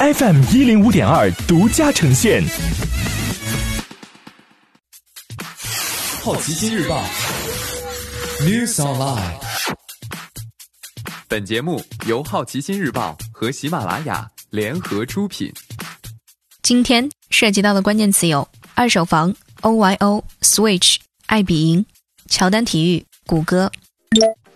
FM 一零五点二独家呈现。好奇心日报，News Online。本节目由好奇心日报和喜马拉雅联合出品。今天涉及到的关键词有：二手房、OYO、Switch、爱彼迎、乔丹体育、谷歌。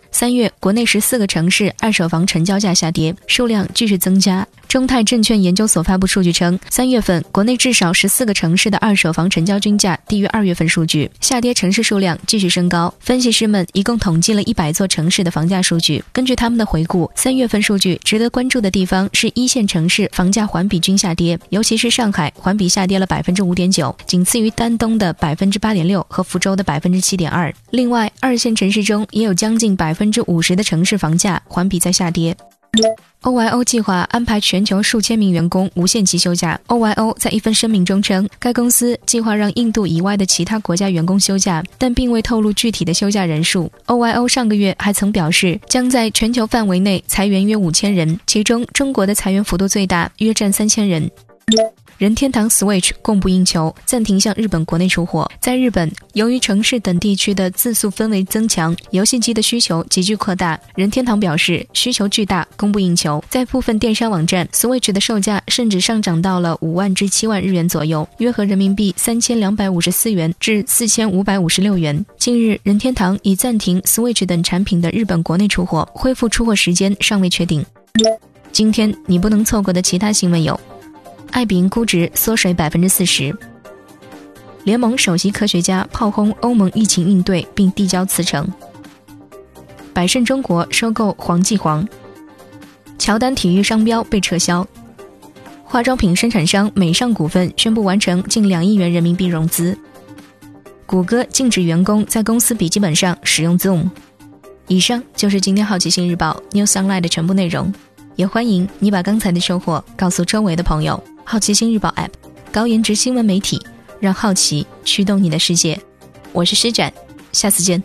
三月，国内十四个城市二手房成交价下跌，数量继续增加。中泰证券研究所发布数据称，三月份国内至少十四个城市的二手房成交均价低于二月份数据，下跌城市数量继续升高。分析师们一共统计了一百座城市的房价数据，根据他们的回顾，三月份数据值得关注的地方是一线城市房价环比均下跌，尤其是上海环比下跌了百分之五点九，仅次于丹东的百分之八点六和福州的百分之七点二。另外，二线城市中也有将近百分之五十的城市房价环比在下跌。OYO 计划安排全球数千名员工无限期休假。OYO 在一份声明中称，该公司计划让印度以外的其他国家员工休假，但并未透露具体的休假人数。OYO 上个月还曾表示，将在全球范围内裁员约五千人，其中中国的裁员幅度最大，约占三千人。任天堂 Switch 供不应求，暂停向日本国内出货。在日本，由于城市等地区的自诉氛围增强，游戏机的需求急剧扩大。任天堂表示，需求巨大，供不应求。在部分电商网站，Switch 的售价甚至上涨到了五万至七万日元左右，约合人民币三千两百五十四元至四千五百五十六元。近日，任天堂已暂停 Switch 等产品的日本国内出货，恢复出货时间尚未确定。今天你不能错过的其他新闻有。爱彼估值缩水百分之四十。联盟首席科学家炮轰欧盟疫情应对并递交辞呈。百胜中国收购黄记煌。乔丹体育商标被撤销。化妆品生产商美尚股份宣布完成近两亿元人民币融资。谷歌禁止员工在公司笔记本上使用 Zoom。以上就是今天好奇心日报 New Sunlight 的全部内容。也欢迎你把刚才的收获告诉周围的朋友。好奇心日报 App，高颜值新闻媒体，让好奇驱动你的世界。我是施展，下次见。